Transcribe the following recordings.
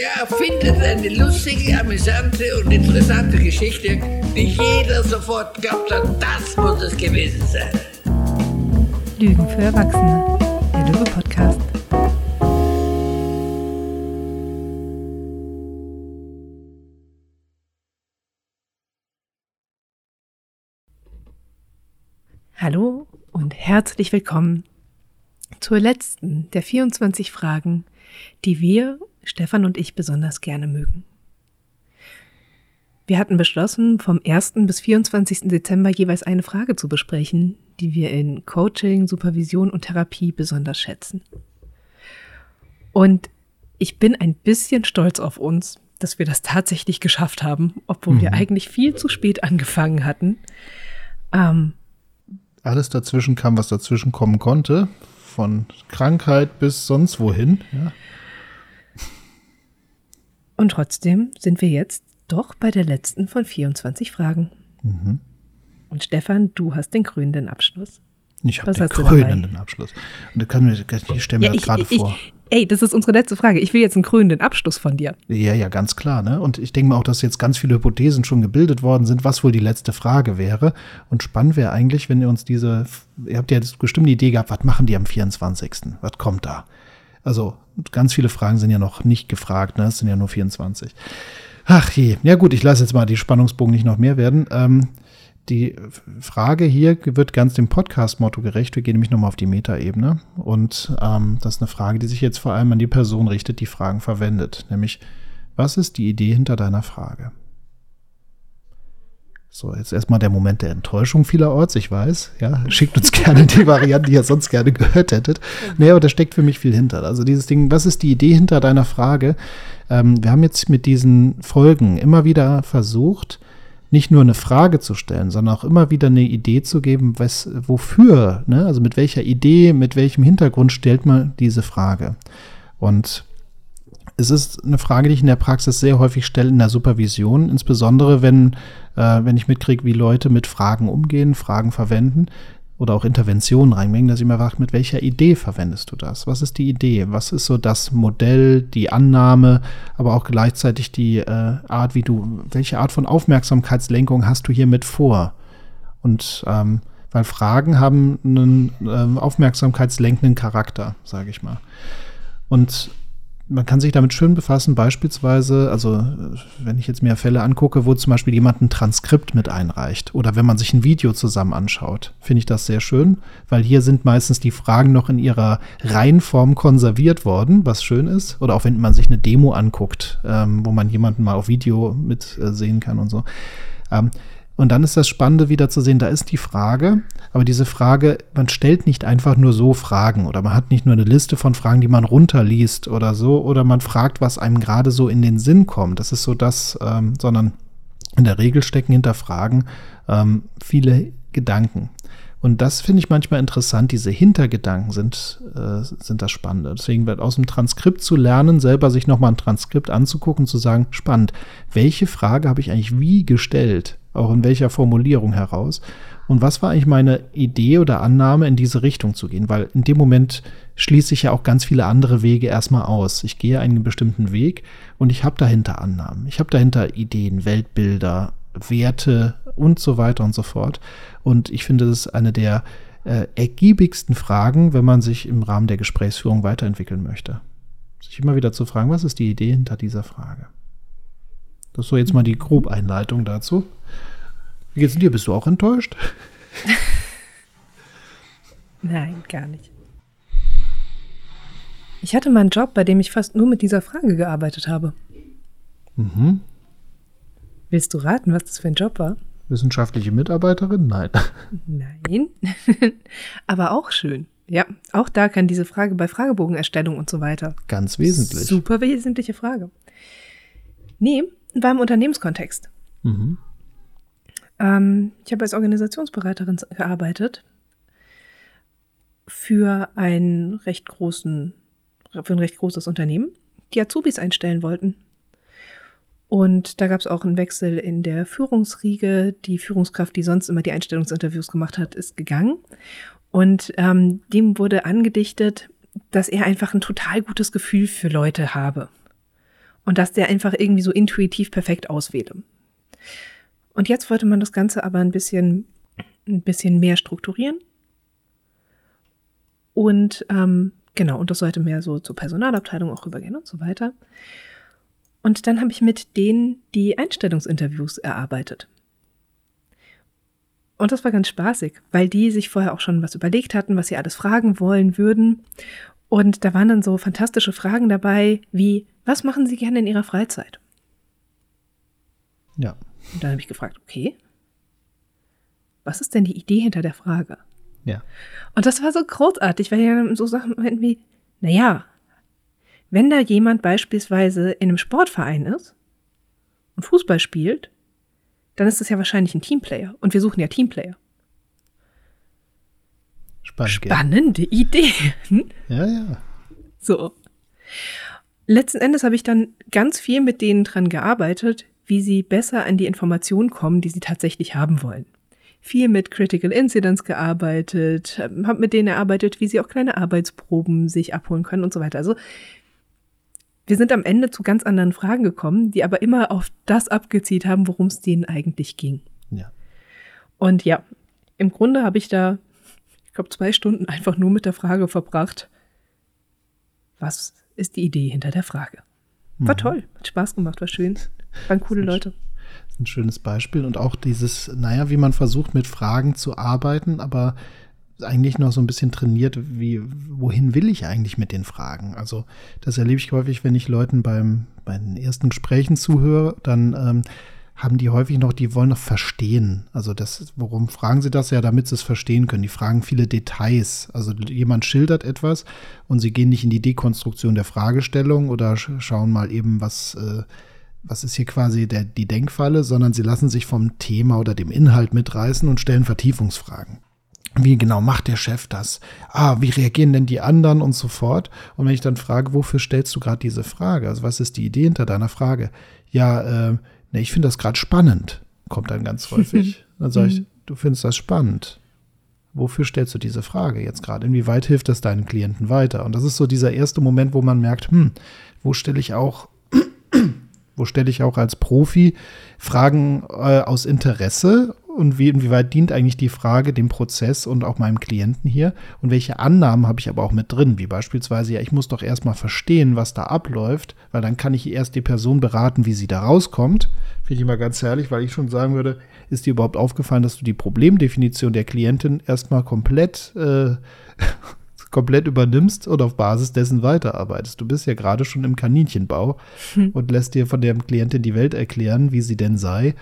Der erfindet eine lustige, amüsante und interessante Geschichte, die jeder sofort glaubt hat, das muss es gewesen sein. Lügen für Erwachsene, der Lüge-Podcast. Hallo und herzlich willkommen zur letzten der 24 Fragen, die wir, Stefan und ich, besonders gerne mögen. Wir hatten beschlossen, vom 1. bis 24. Dezember jeweils eine Frage zu besprechen, die wir in Coaching, Supervision und Therapie besonders schätzen. Und ich bin ein bisschen stolz auf uns, dass wir das tatsächlich geschafft haben, obwohl mhm. wir eigentlich viel zu spät angefangen hatten. Ähm, Alles dazwischen kam, was dazwischen kommen konnte von Krankheit bis sonst wohin. Ja. Und trotzdem sind wir jetzt doch bei der letzten von 24 Fragen. Mhm. Und Stefan, du hast den krönenden Abschluss. Ich habe den krönenden Abschluss. Und du kannst mir, ich stelle mir ja, das gerade vor. Ey, das ist unsere letzte Frage. Ich will jetzt einen krönenden Abschluss von dir. Ja, ja, ganz klar. Ne? Und ich denke mal auch, dass jetzt ganz viele Hypothesen schon gebildet worden sind, was wohl die letzte Frage wäre. Und spannend wäre eigentlich, wenn ihr uns diese, ihr habt ja jetzt bestimmt eine Idee gehabt, was machen die am 24.? Was kommt da? Also ganz viele Fragen sind ja noch nicht gefragt, ne? Es sind ja nur 24. Ach je, ja gut, ich lasse jetzt mal die Spannungsbogen nicht noch mehr werden. Ähm, die Frage hier wird ganz dem Podcast-Motto gerecht. Wir gehen nämlich nochmal auf die Metaebene. Und ähm, das ist eine Frage, die sich jetzt vor allem an die Person richtet, die Fragen verwendet. Nämlich, was ist die Idee hinter deiner Frage? So, jetzt erstmal der Moment der Enttäuschung vielerorts, ich weiß. Ja, schickt uns gerne die Variante, die ihr sonst gerne gehört hättet. Nee, aber da steckt für mich viel hinter. Also dieses Ding, was ist die Idee hinter deiner Frage? Ähm, wir haben jetzt mit diesen Folgen immer wieder versucht, nicht nur eine Frage zu stellen, sondern auch immer wieder eine Idee zu geben, was, wofür, ne? also mit welcher Idee, mit welchem Hintergrund stellt man diese Frage. Und es ist eine Frage, die ich in der Praxis sehr häufig stelle in der Supervision, insbesondere wenn, äh, wenn ich mitkriege, wie Leute mit Fragen umgehen, Fragen verwenden, oder auch Interventionen reinbringen, dass ich mir frage, mit welcher Idee verwendest du das? Was ist die Idee? Was ist so das Modell, die Annahme, aber auch gleichzeitig die äh, Art, wie du, welche Art von Aufmerksamkeitslenkung hast du hiermit vor? Und ähm, weil Fragen haben einen äh, aufmerksamkeitslenkenden Charakter, sage ich mal. Und man kann sich damit schön befassen, beispielsweise, also wenn ich jetzt mir Fälle angucke, wo zum Beispiel jemand ein Transkript mit einreicht oder wenn man sich ein Video zusammen anschaut, finde ich das sehr schön, weil hier sind meistens die Fragen noch in ihrer Reihenform konserviert worden, was schön ist. Oder auch wenn man sich eine Demo anguckt, ähm, wo man jemanden mal auf Video mit äh, sehen kann und so. Ähm, und dann ist das Spannende wieder zu sehen, da ist die Frage, aber diese Frage, man stellt nicht einfach nur so Fragen oder man hat nicht nur eine Liste von Fragen, die man runterliest oder so, oder man fragt, was einem gerade so in den Sinn kommt. Das ist so das, ähm, sondern in der Regel stecken hinter Fragen ähm, viele Gedanken. Und das finde ich manchmal interessant. Diese Hintergedanken sind, äh, sind das Spannende. Deswegen wird aus dem Transkript zu lernen, selber sich nochmal ein Transkript anzugucken, zu sagen, spannend, welche Frage habe ich eigentlich wie gestellt? Auch in welcher Formulierung heraus? Und was war eigentlich meine Idee oder Annahme, in diese Richtung zu gehen? Weil in dem Moment schließe ich ja auch ganz viele andere Wege erstmal aus. Ich gehe einen bestimmten Weg und ich habe dahinter Annahmen. Ich habe dahinter Ideen, Weltbilder, Werte und so weiter und so fort. Und ich finde, das ist eine der äh, ergiebigsten Fragen, wenn man sich im Rahmen der Gesprächsführung weiterentwickeln möchte. Sich immer wieder zu fragen, was ist die Idee hinter dieser Frage? Das so jetzt mal die Grobeinleitung dazu. Wie geht's dir? Bist du auch enttäuscht? Nein, gar nicht. Ich hatte mal einen Job, bei dem ich fast nur mit dieser Frage gearbeitet habe. Mhm. Willst du raten, was das für ein Job war? Wissenschaftliche Mitarbeiterin? Nein. Nein. Aber auch schön. Ja, auch da kann diese Frage bei Fragebogenerstellung und so weiter. Ganz wesentlich. Super wesentliche Frage. Nee, war im Unternehmenskontext. Mhm. Ähm, ich habe als Organisationsberaterin gearbeitet für einen recht großen, für ein recht großes Unternehmen, die Azubis einstellen wollten. Und da gab es auch einen Wechsel in der Führungsriege. Die Führungskraft, die sonst immer die Einstellungsinterviews gemacht hat, ist gegangen. Und ähm, dem wurde angedichtet, dass er einfach ein total gutes Gefühl für Leute habe. Und dass der einfach irgendwie so intuitiv perfekt auswähle. Und jetzt wollte man das Ganze aber ein bisschen, ein bisschen mehr strukturieren. Und ähm, genau, und das sollte mehr so zur Personalabteilung auch rübergehen und so weiter. Und dann habe ich mit denen die Einstellungsinterviews erarbeitet. Und das war ganz spaßig, weil die sich vorher auch schon was überlegt hatten, was sie alles fragen wollen würden. Und da waren dann so fantastische Fragen dabei, wie, was machen Sie gerne in Ihrer Freizeit? Ja. Und dann habe ich gefragt, okay, was ist denn die Idee hinter der Frage? Ja. Und das war so großartig, weil ja so Sachen meinten wie, naja, wenn da jemand beispielsweise in einem Sportverein ist und Fußball spielt, dann ist das ja wahrscheinlich ein Teamplayer. Und wir suchen ja Teamplayer. Spannend. Spannende Idee. Ja, ja. So. Letzten Endes habe ich dann ganz viel mit denen dran gearbeitet, wie sie besser an die Informationen kommen, die sie tatsächlich haben wollen. Viel mit Critical Incidents gearbeitet, habe mit denen erarbeitet, wie sie auch kleine Arbeitsproben sich abholen können und so weiter. Also wir sind am Ende zu ganz anderen Fragen gekommen, die aber immer auf das abgezielt haben, worum es denen eigentlich ging. Ja. Und ja, im Grunde habe ich da, glaube, zwei Stunden einfach nur mit der Frage verbracht, was ist die Idee hinter der Frage? War Mhm. toll, hat Spaß gemacht, war schön. Waren coole Leute. Das ist ein schönes Beispiel und auch dieses, naja, wie man versucht mit Fragen zu arbeiten, aber eigentlich noch so ein bisschen trainiert, wie, wohin will ich eigentlich mit den Fragen? Also das erlebe ich häufig, wenn ich Leuten beim, bei den ersten Gesprächen zuhöre, dann ähm, haben die häufig noch, die wollen noch verstehen. Also das, warum fragen sie das ja, damit sie es verstehen können. Die fragen viele Details. Also jemand schildert etwas und sie gehen nicht in die Dekonstruktion der Fragestellung oder sch schauen mal eben, was, äh, was ist hier quasi der, die Denkfalle, sondern sie lassen sich vom Thema oder dem Inhalt mitreißen und stellen Vertiefungsfragen. Wie genau macht der Chef das? Ah, wie reagieren denn die anderen und so fort? Und wenn ich dann frage, wofür stellst du gerade diese Frage? Also was ist die Idee hinter deiner Frage? Ja, äh, ne, ich finde das gerade spannend, kommt dann ganz häufig. Dann sage ich, du findest das spannend. Wofür stellst du diese Frage jetzt gerade? Inwieweit hilft das deinen Klienten weiter? Und das ist so dieser erste Moment, wo man merkt, hm, wo stelle ich auch, wo stelle ich auch als Profi Fragen äh, aus Interesse und wie, inwieweit dient eigentlich die Frage dem Prozess und auch meinem Klienten hier und welche Annahmen habe ich aber auch mit drin, wie beispielsweise, ja, ich muss doch erstmal verstehen, was da abläuft, weil dann kann ich erst die Person beraten, wie sie da rauskommt. Finde ich mal ganz herrlich, weil ich schon sagen würde, ist dir überhaupt aufgefallen, dass du die Problemdefinition der Klientin erstmal komplett äh, komplett übernimmst und auf Basis dessen weiterarbeitest. Du bist ja gerade schon im Kaninchenbau hm. und lässt dir von der Klientin die Welt erklären, wie sie denn sei.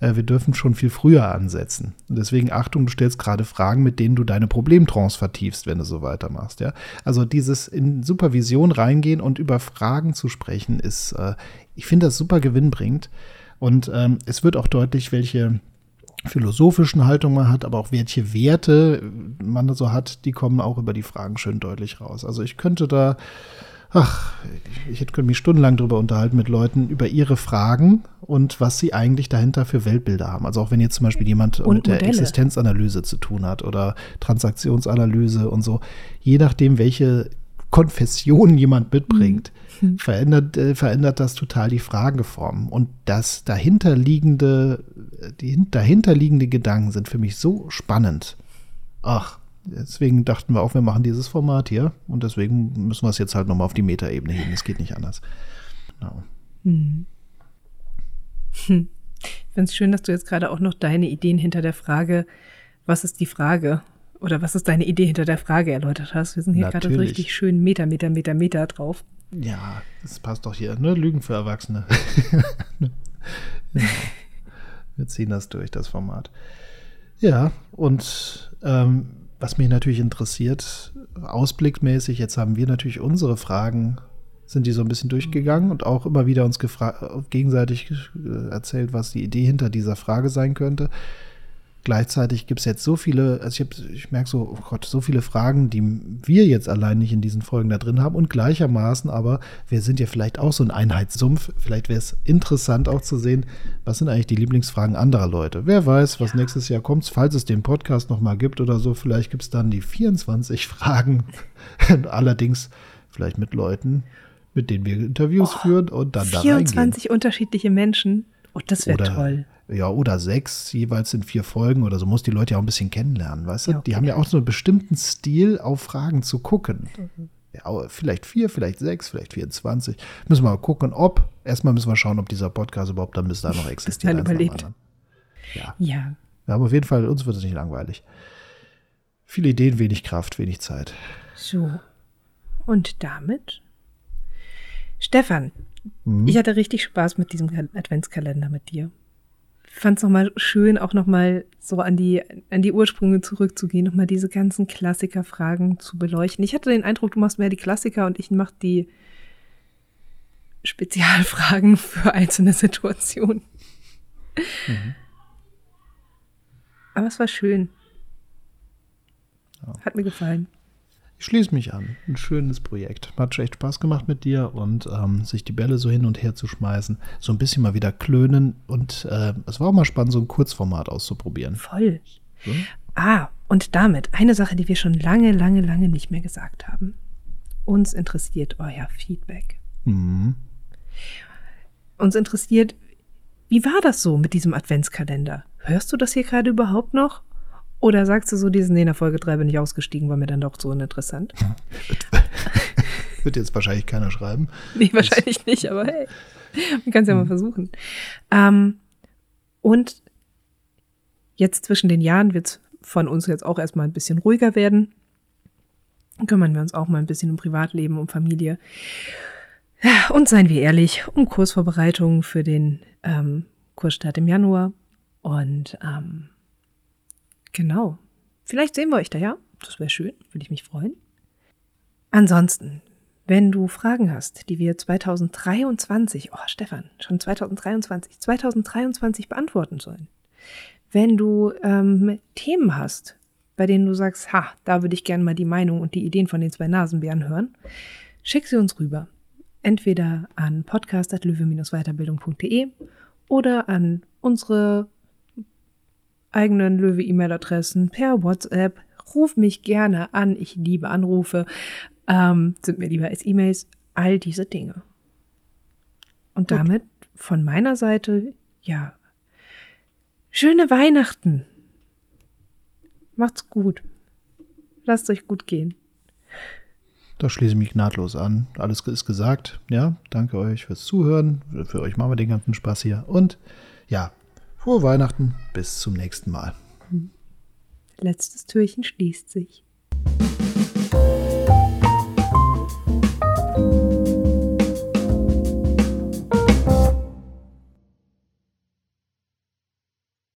Äh, wir dürfen schon viel früher ansetzen. Und deswegen Achtung, du stellst gerade Fragen, mit denen du deine Problemtrance vertiefst, wenn du so weitermachst. Ja? Also dieses in Supervision reingehen und über Fragen zu sprechen, ist, äh, ich finde das super gewinnbringend. Und ähm, es wird auch deutlich, welche philosophischen Haltung man hat, aber auch welche Werte man so hat, die kommen auch über die Fragen schön deutlich raus. Also ich könnte da, ach, ich könnte mich stundenlang darüber unterhalten mit Leuten über ihre Fragen und was sie eigentlich dahinter für Weltbilder haben. Also auch wenn jetzt zum Beispiel jemand Und mit der Modelle. Existenzanalyse zu tun hat oder Transaktionsanalyse und so, je nachdem, welche Konfession jemand mitbringt, verändert, äh, verändert das total die Frageform. Und das dahinterliegende, die dahinterliegende Gedanken sind für mich so spannend. Ach, deswegen dachten wir auch, wir machen dieses Format hier. Und deswegen müssen wir es jetzt halt nochmal auf die Metaebene heben. Es geht nicht anders. Genau. Ich finde es schön, dass du jetzt gerade auch noch deine Ideen hinter der Frage, was ist die Frage? Oder was ist deine Idee hinter der Frage erläutert hast. Wir sind hier gerade so richtig schön Meter, Meter, Meter, Meter drauf. Ja, das passt doch hier. Ne? Lügen für Erwachsene. ja. Wir ziehen das durch, das Format. Ja, und ähm, was mich natürlich interessiert, ausblickmäßig, jetzt haben wir natürlich unsere Fragen, sind die so ein bisschen durchgegangen und auch immer wieder uns gefra- gegenseitig äh, erzählt, was die Idee hinter dieser Frage sein könnte. Gleichzeitig gibt es jetzt so viele, also ich, ich merke so, oh Gott, so viele Fragen, die wir jetzt allein nicht in diesen Folgen da drin haben und gleichermaßen aber, wir sind ja vielleicht auch so ein Einheitssumpf. Vielleicht wäre es interessant auch zu sehen, was sind eigentlich die Lieblingsfragen anderer Leute. Wer weiß, was nächstes Jahr kommt, falls es den Podcast nochmal gibt oder so, vielleicht gibt es dann die 24 Fragen, allerdings vielleicht mit Leuten, mit denen wir Interviews Oh, führen und dann da 24 unterschiedliche Menschen. Oh, das wäre toll. Ja, oder sechs, jeweils in vier Folgen oder so, muss die Leute ja auch ein bisschen kennenlernen, weißt du? Ja, okay. Die haben ja auch so einen bestimmten Stil, auf Fragen zu gucken. Ja, aber vielleicht vier, vielleicht sechs, vielleicht 24. Müssen wir mal gucken, ob. Erstmal müssen wir schauen, ob dieser Podcast überhaupt dann bis da noch existiert. dem überlebt. Ja, Ja, wir haben auf jeden Fall, uns wird es nicht langweilig. Viele Ideen, wenig Kraft, wenig Zeit. so. Und damit? Stefan, Mhm. ich hatte richtig Spaß mit diesem Kal- Adventskalender mit dir. Ich fand es nochmal schön, auch nochmal so an die, an die Ursprünge zurückzugehen, nochmal diese ganzen Klassikerfragen zu beleuchten. Ich hatte den Eindruck, du machst mehr die Klassiker und ich mach die Spezialfragen für einzelne Situationen. Aber es war schön. Hat mir gefallen. Ich schließe mich an. Ein schönes Projekt. Hat schon echt Spaß gemacht mit dir und ähm, sich die Bälle so hin und her zu schmeißen. So ein bisschen mal wieder klönen. Und äh, es war auch mal spannend, so ein Kurzformat auszuprobieren. Voll. So. Ah, und damit eine Sache, die wir schon lange, lange, lange nicht mehr gesagt haben. Uns interessiert euer Feedback. Mhm. Uns interessiert, wie war das so mit diesem Adventskalender? Hörst du das hier gerade überhaupt noch? Oder sagst du so, diesen, nee, in der Folge 3 bin ich ausgestiegen, war mir dann doch so uninteressant? Wird jetzt wahrscheinlich keiner schreiben. Nee, wahrscheinlich nicht, aber hey, man kann es ja mal versuchen. Ähm, und jetzt zwischen den Jahren wird es von uns jetzt auch erstmal ein bisschen ruhiger werden. Dann kümmern wir uns auch mal ein bisschen um Privatleben, um Familie. Und seien wir ehrlich, um Kursvorbereitungen für den ähm, Kursstart im Januar. Und ähm, genau, vielleicht sehen wir euch da, ja? Das wäre schön, würde ich mich freuen. Ansonsten, wenn du Fragen hast, die wir 2023, oh Stefan, schon 2023, 2023 beantworten sollen. Wenn du ähm, Themen hast, bei denen du sagst, ha, da würde ich gerne mal die Meinung und die Ideen von den zwei Nasenbären hören, schick sie uns rüber. Entweder an podcast.löwe-weiterbildung.de oder an unsere eigenen Löwe-E-Mail-Adressen per WhatsApp. Ruf mich gerne an. Ich liebe Anrufe. Ähm, sind mir lieber als E-Mails. All diese Dinge. Und Gut. damit von meiner Seite, ja, schöne Weihnachten. Macht's gut. Lasst euch gut gehen. Da schließe ich mich nahtlos an. Alles ist gesagt. Ja, danke euch fürs Zuhören. Für euch machen wir den ganzen Spaß hier. Und ja, frohe Weihnachten. Bis zum nächsten Mal. Letztes Türchen schließt sich.